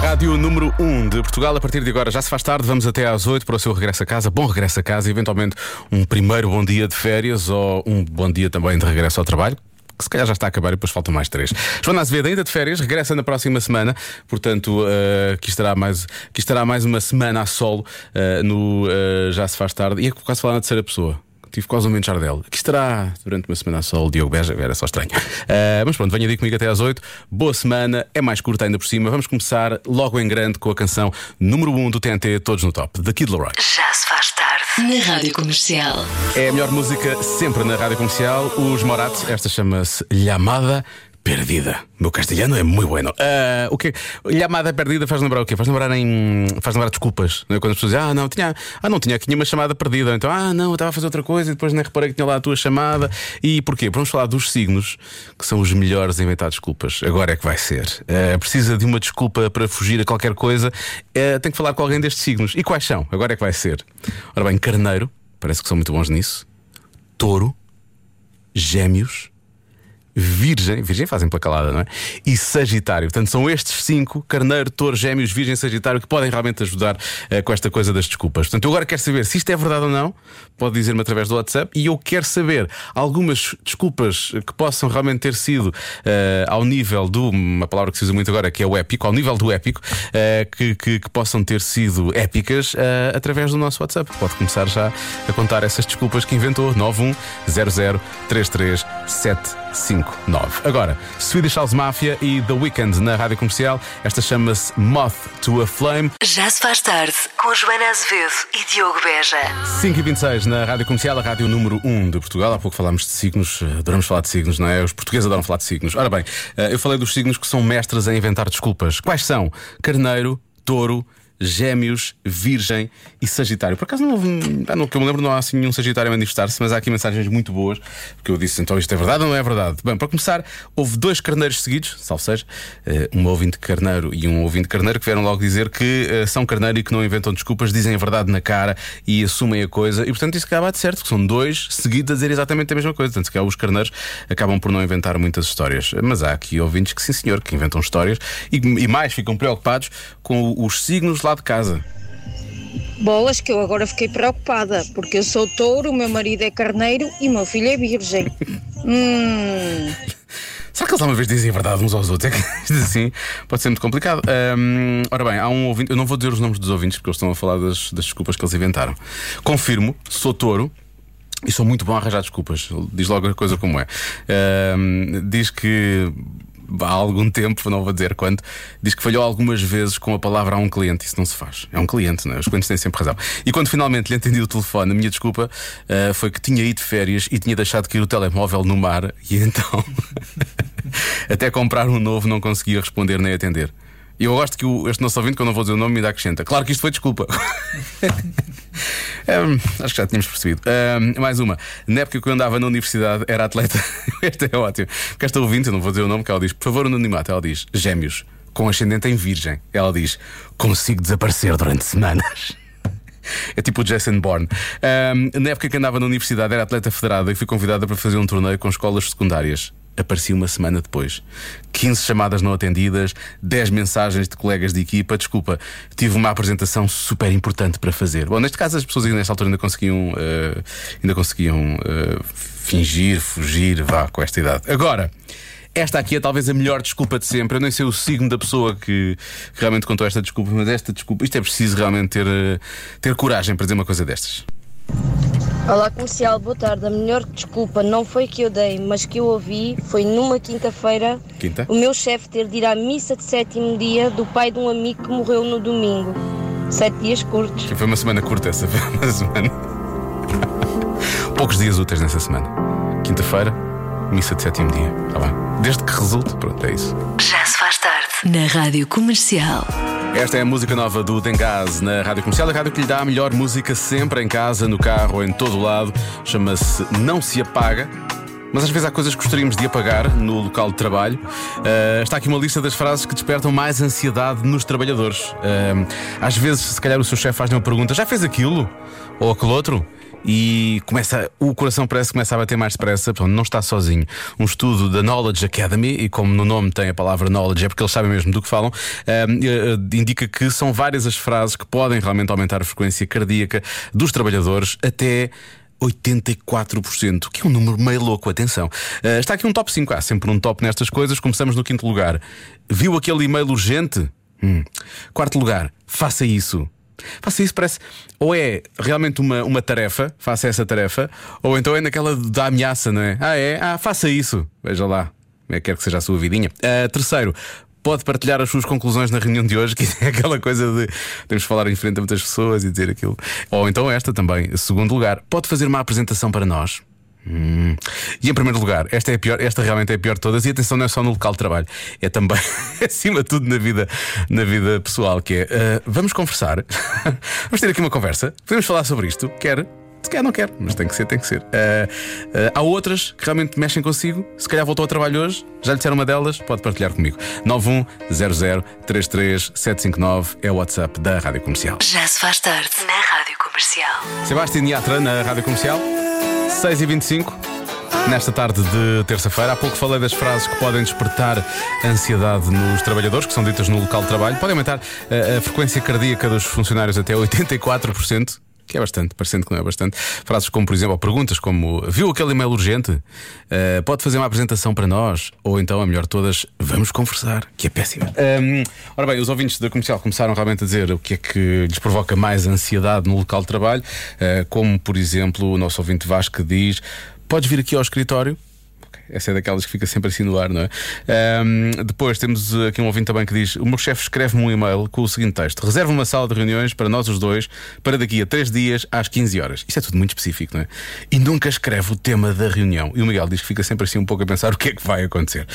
Rádio número 1 de Portugal, a partir de agora já se faz tarde, vamos até às 8 para o seu regresso a casa. Bom regresso a casa, eventualmente um primeiro bom dia de férias ou um bom dia também de regresso ao trabalho. Que se calhar já está a acabar e depois faltam mais três. Joana Azevedo, ainda de férias, regressa na próxima semana. Portanto, uh, aqui, estará mais, aqui estará mais uma semana a solo uh, no uh, Já se faz tarde. E é quase falar na terceira pessoa. Tive quase um momento Jardel. Aqui estará durante uma semana a sol, Diogo Beja, era só estranho. Uh, mas pronto, venha aí comigo até às 8. Boa semana, é mais curta ainda por cima. Vamos começar logo em grande com a canção número 1 do TNT, Todos no Top, da Kid Laroi. Já se faz tarde na Rádio Comercial. É a melhor música sempre na rádio comercial. Os Moratos, esta chama-se Llamada Perdida. Meu castelhano é muito bueno. Uh, o que Llamada perdida faz lembrar o quê? Faz lembrar em. faz lembrar desculpas. Não é? Quando as pessoas dizem, ah, não, tinha. Ah, não tinha, aqui uma chamada perdida. Então, ah, não, eu estava a fazer outra coisa e depois nem reparei que tinha lá a tua chamada. E porquê? Vamos falar dos signos, que são os melhores a inventar desculpas. Agora é que vai ser. Uh, precisa de uma desculpa para fugir a qualquer coisa. Uh, tem que falar com alguém destes signos. E quais são? Agora é que vai ser. Ora bem, carneiro, parece que são muito bons nisso. Touro, gêmeos Virgem, Virgem fazem pela calada, não é? E Sagitário. Portanto, são estes cinco, Carneiro, Touro, Gêmeos, Virgem Sagitário, que podem realmente ajudar uh, com esta coisa das desculpas. Portanto, eu agora quero saber se isto é verdade ou não, pode dizer-me através do WhatsApp, e eu quero saber algumas desculpas que possam realmente ter sido uh, ao nível do, uma palavra que se usa muito agora, que é o épico, ao nível do épico, uh, que, que, que, possam ter sido épicas através do nosso WhatsApp. Pode começar já a contar essas desculpas que inventou 910033759. Agora, Swedish House Mafia e The Weeknd na rádio comercial. Esta chama-se Moth to a Flame. Já se faz tarde com Joana Azevedo e Diogo Beja. 5 e 26 na rádio comercial, a rádio número 1 de Portugal. Há pouco falámos de signos, adoramos falar de signos, não é? Os portugueses adoram falar de signos. Ora bem, eh, eu falei dos signos que são mestres a inventar desculpas. Quais são? Carneiro, touro. Gêmeos, Virgem e Sagitário. Por acaso não houve, não, que eu me lembro, não há assim nenhum Sagitário a manifestar-se, mas há aqui mensagens muito boas, porque eu disse então isto é verdade ou não é verdade? Bem, para começar, houve dois carneiros seguidos, salvo seja, eh, um ouvinte carneiro e um ouvinte carneiro, que vieram logo dizer que uh, são carneiro e que não inventam desculpas, dizem a verdade na cara e assumem a coisa, e portanto isso acaba de certo, que são dois seguidos a dizer exatamente a mesma coisa. Tanto que os carneiros acabam por não inventar muitas histórias. Mas há aqui ouvintes que, sim senhor, que inventam histórias e, e mais ficam preocupados com os signos lá de casa. Bolas que eu agora fiquei preocupada, porque eu sou touro, o meu marido é carneiro e o meu filho é virgem. hum. Será que eles alguma vez dizem a verdade uns aos outros? É que assim pode ser muito complicado. Um, ora bem, há um ouvinte, eu não vou dizer os nomes dos ouvintes porque eles estão a falar das, das desculpas que eles inventaram. Confirmo, sou touro. E sou muito bom a arranjar desculpas. Diz logo a coisa como é. Um, diz que há algum tempo, não vou dizer quanto, diz que falhou algumas vezes com a palavra a um cliente. Isso não se faz. É um cliente, não é? Os clientes têm sempre razão. E quando finalmente lhe entendi o telefone, a minha desculpa uh, foi que tinha ido de férias e tinha deixado cair o telemóvel no mar e então, até comprar um novo, não conseguia responder nem atender. E eu gosto que o, este nosso ouvinte, que eu não vou dizer o nome, me dá acrescenta. Claro que isto foi desculpa. um, acho que já tínhamos percebido. Um, mais uma. Na época que eu andava na universidade, era atleta. este é ótimo. Porque esta ouvinte, eu não vou dizer o nome, que ela diz, por favor, anonimato. Ela diz, gêmeos, com ascendente em virgem. Ela diz, consigo desaparecer durante semanas. É tipo o Jason Bourne. Um, na época que andava na universidade, era atleta federada e fui convidada para fazer um torneio com escolas secundárias apareci uma semana depois. 15 chamadas não atendidas, 10 mensagens de colegas de equipa. Desculpa, tive uma apresentação super importante para fazer. Bom, neste caso as pessoas nesta altura ainda conseguiam, uh, ainda conseguiam uh, fingir, fugir, vá, com esta idade. Agora. Esta aqui é talvez a melhor desculpa de sempre. Eu nem sei o signo da pessoa que, que realmente contou esta desculpa, mas esta desculpa, isto é preciso realmente ter, uh, ter coragem para dizer uma coisa destas. Olá comercial, boa tarde. A melhor desculpa não foi que eu dei, mas que eu ouvi foi numa quinta-feira Quinta? o meu chefe ter de ir à missa de sétimo dia do pai de um amigo que morreu no domingo. Sete dias curtos. Foi uma semana curta essa, foi uma semana. Poucos dias úteis nessa semana. Quinta-feira, missa de sétimo dia. Tá bem. Desde que resulte, pronto, é isso. Já se faz tarde na Rádio Comercial. Esta é a música nova do Dengaz na Rádio Comercial, a rádio que lhe dá a melhor música sempre em casa, no carro, em todo o lado. Chama-se Não Se Apaga. Mas às vezes há coisas que gostaríamos de apagar no local de trabalho. Uh, está aqui uma lista das frases que despertam mais ansiedade nos trabalhadores. Uh, às vezes, se calhar, o seu chefe faz uma pergunta: já fez aquilo? Ou aquele outro? E começa, o coração parece que começa a bater mais depressa, portanto, não está sozinho. Um estudo da Knowledge Academy, e como no nome tem a palavra knowledge, é porque eles sabem mesmo do que falam, uh, indica que são várias as frases que podem realmente aumentar a frequência cardíaca dos trabalhadores até 84%, que é um número meio louco, atenção. Uh, está aqui um top 5, há sempre um top nestas coisas. Começamos no quinto lugar. Viu aquele e-mail urgente? Hum. Quarto lugar, faça isso. Faça isso, parece. Ou é realmente uma, uma tarefa, faça essa tarefa, ou então é naquela da ameaça, não é? Ah, é? Ah, faça isso. Veja lá. É, quer que seja a sua vidinha. Uh, terceiro, pode partilhar as suas conclusões na reunião de hoje, que é aquela coisa de temos de falar em frente a muitas pessoas e dizer aquilo. Ou então esta também, segundo lugar, pode fazer uma apresentação para nós. Hum. E em primeiro lugar, esta é a pior, esta realmente é a pior de todas, e atenção, não é só no local de trabalho, é também acima de tudo na vida, na vida pessoal, que é uh, vamos conversar, vamos ter aqui uma conversa, podemos falar sobre isto, quer? Se quer, não quer, mas tem que ser, tem que ser. Uh, uh, há outras que realmente mexem consigo. Se calhar voltou ao trabalho hoje, já lhe disseram uma delas, pode partilhar comigo. 910033759 é o WhatsApp da Rádio Comercial. Já se faz tarde na Rádio Comercial. Sebastião Yatra na Rádio Comercial, 6h25. Nesta tarde de terça-feira, há pouco falei das frases que podem despertar ansiedade nos trabalhadores, que são ditas no local de trabalho. Podem aumentar a, a frequência cardíaca dos funcionários até 84% que é bastante, parecendo que não é bastante. Frases como, por exemplo, perguntas como: Viu aquele e-mail urgente? Uh, pode fazer uma apresentação para nós? Ou então, a melhor de todas, vamos conversar, que é péssima. Um, ora bem, os ouvintes da comercial começaram realmente a dizer o que é que lhes provoca mais ansiedade no local de trabalho, uh, como, por exemplo, o nosso ouvinte Vasco diz: Podes vir aqui ao escritório? Essa é daquelas que fica sempre assim no ar, não é? Um, depois temos aqui um ouvinte também que diz: O meu chefe escreve-me um e-mail com o seguinte texto: Reserva uma sala de reuniões para nós os dois para daqui a três dias às 15 horas. Isto é tudo muito específico, não é? E nunca escreve o tema da reunião. E o Miguel diz que fica sempre assim um pouco a pensar o que é que vai acontecer.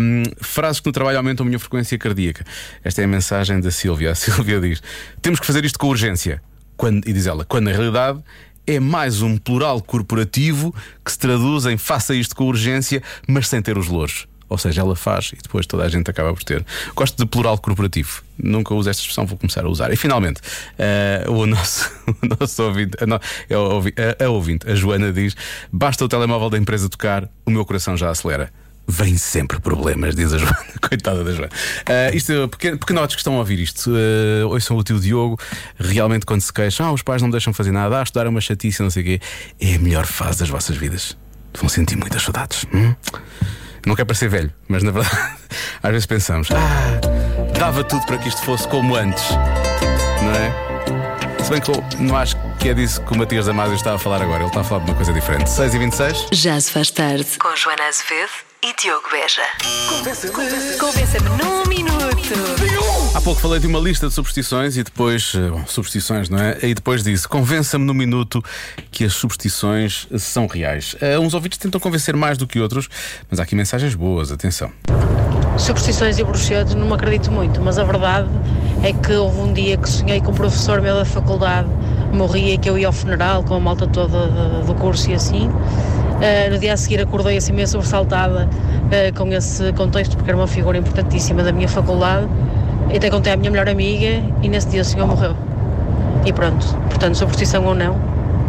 Um, frases que no trabalho aumentam a minha frequência cardíaca. Esta é a mensagem da Silvia. A Silvia diz: Temos que fazer isto com urgência. Quando, e diz ela, quando na realidade é mais um plural corporativo que se traduz em faça isto com urgência, mas sem ter os louros. Ou seja, ela faz e depois toda a gente acaba por ter. Gosto de plural corporativo. Nunca uso esta expressão, vou começar a usar. E finalmente, uh, o, nosso, o nosso ouvinte, a, a, a, a ouvinte, a Joana diz: basta o telemóvel da empresa tocar, o meu coração já acelera. Vem sempre problemas, diz a Joana. Coitada da Joana. Uh, isto, porque, pequenotes que estam a ouvir isto, uh, ouçam o tio Diogo, realmente quando se queixam, ah, os pais não deixam fazer nada, ah, estudar é uma chatice, não sei o quê, é a melhor fase das vossas vidas. Vão sentir muitas saudades. Hum? Não quer parecer velho, mas na verdade, às vezes pensamos, ah, dava tudo para que isto fosse como antes, não é? Se bem que eu não acho que é disso que o Matias Damasio está a falar agora, ele está a falar de uma coisa diferente. 6 e 26 Já se faz tarde. Com Joana Azevedo e Diogo Beja. Convença-me num minuto. Há pouco falei de uma lista de superstições e depois. eh, Bom, superstições, não é? E depois disse: convença-me no minuto que as superstições são reais. Eh, uns ouvintes tentam convencer mais do que outros, mas há aqui mensagens boas, atenção. Superstições e bruxedos não me acredito muito, mas a verdade é que houve um dia que sonhei com um professor meu da faculdade, morria que eu ia ao funeral com a malta toda do curso e assim. Eh, no dia a seguir acordei assim meio sobressaltada eh, com esse contexto, porque era uma figura importantíssima da minha faculdade. E até contei à minha melhor amiga e nesse dia o senhor morreu. E pronto, portanto, superstição ou não,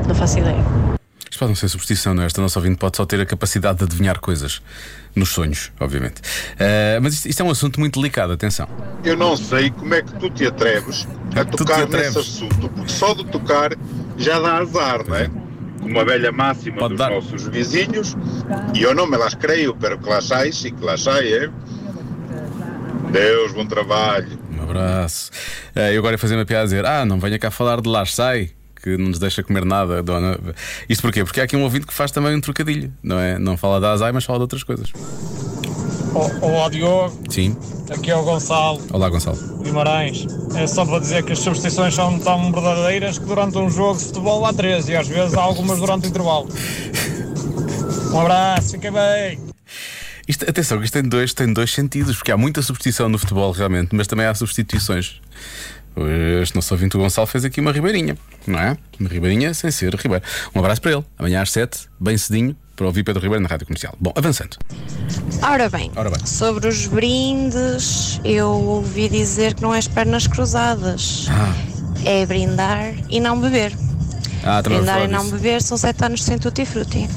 não faço ideia. Isto pode não ser superstição, não é? Esta nossa ouvinte pode só ter a capacidade de adivinhar coisas nos sonhos, obviamente. Eh, mas isto, isto é um assunto muito delicado, atenção. Eu não sei como é que tu te atreves a Tu te tocar atreves. nesse assunto, porque só de tocar já dá azar, não é? Como a velha máxima Pode dos dar. nossos vizinhos, e eu não me las creio, pero que las hay, sí que las hay, é? Deus, bom trabalho. Um abraço. Eh, eu agora ia fazer uma piada a dizer: Ah, não venha cá falar de lá, sai, que não nos deixa comer nada, dona. Isto porquê? Porque há aqui um ouvinte que faz também um trocadilho, não é? Não fala da azai, mas fala de outras coisas. Olá Diogo, Sim. aqui é o Gonçalo Olá, Gonçalo. Guimarães. É só para dizer que as superstições são tão verdadeiras que durante um jogo de futebol há 13 e às vezes há algumas durante o intervalo. Um abraço, fiquem bem. Isto, atenção, isto tem dois, tem dois sentidos, porque há muita superstição no futebol realmente, mas também há substituições. Este nosso ouvinte Gonçalo fez aqui uma ribeirinha, não é? Uma ribeirinha sem ser Ribeiro. Um abraço para ele. Amanhã às 7, bem cedinho, para ouvir Pedro Ribeiro na rádio comercial. Bom, avançando. Ora bem, Ora bem. sobre os brindes, eu ouvi dizer que não é as pernas cruzadas, Ah. é brindar e não beber. Ah, Brindar e não beber são sete anos sem tutti frutti.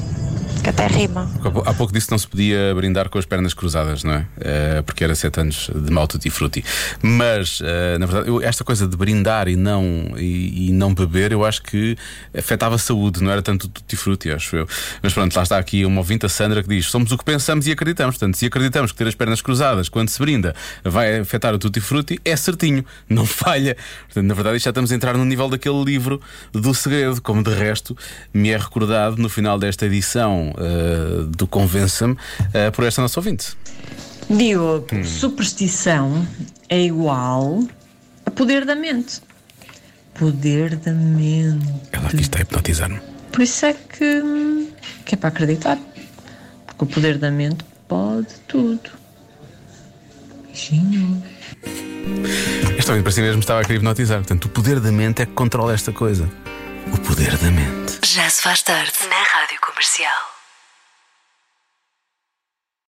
Que até rima. Há pou- Há pouco disse que não se podia brindar com as pernas cruzadas, não é? Eh, porque era sete anos de mau tutti frutti. Mas, eh, na verdade, esta coisa de brindar e não, e, e não beber, eu acho que afetava a saúde, não era tanto tutti frutti, acho eu. Mas pronto, lá está aqui uma ouvinte, a Sandra, que diz: somos o que pensamos e acreditamos. Portanto, se acreditamos que ter as pernas cruzadas quando se brinda vai afetar o tutti frutti, é certinho, não falha. Portanto, na verdade, já estamos a entrar no nível daquele livro do segredo, como de resto me é recordado no final desta edição eh, do Convença-me eh, por esta nossa ouvinte. Diogo, Hum. superstição é igual a poder da mente. Poder da mente. Ela aqui está a hipnotizar-me. Por isso é que, que é para acreditar. Porque o poder da mente pode tudo. Beijinhos. Esta ouvinte para si mesmo estava a querer hipnotizar. Portanto, o poder da mente é que controla esta coisa. O poder da mente. Já se faz tarde na Rádio Comercial.